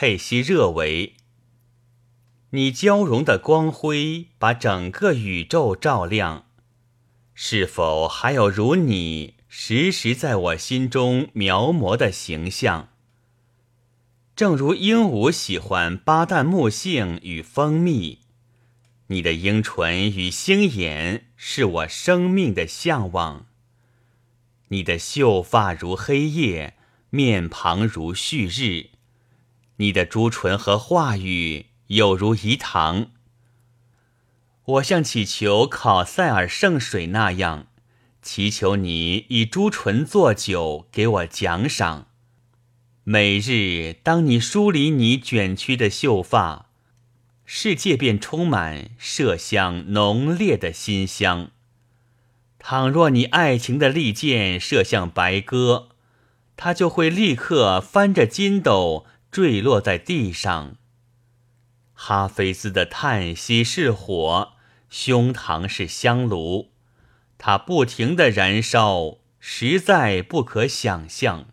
佩西热维。你交融的光辉把整个宇宙照亮，是否还有如你时时在我心中描摹的形象？正如鹦鹉喜欢巴旦木杏与蜂蜜，你的樱唇与星眼是我生命的向往。你的秀发如黑夜，面庞如旭日，你的朱唇和话语。有如饴糖，我像祈求考塞尔圣水那样，祈求你以朱唇作酒给我奖赏。每日当你梳理你卷曲的秀发，世界便充满麝香浓烈的馨香。倘若你爱情的利剑射向白鸽，它就会立刻翻着筋斗坠落在地上。哈菲斯的叹息是火，胸膛是香炉，它不停的燃烧，实在不可想象。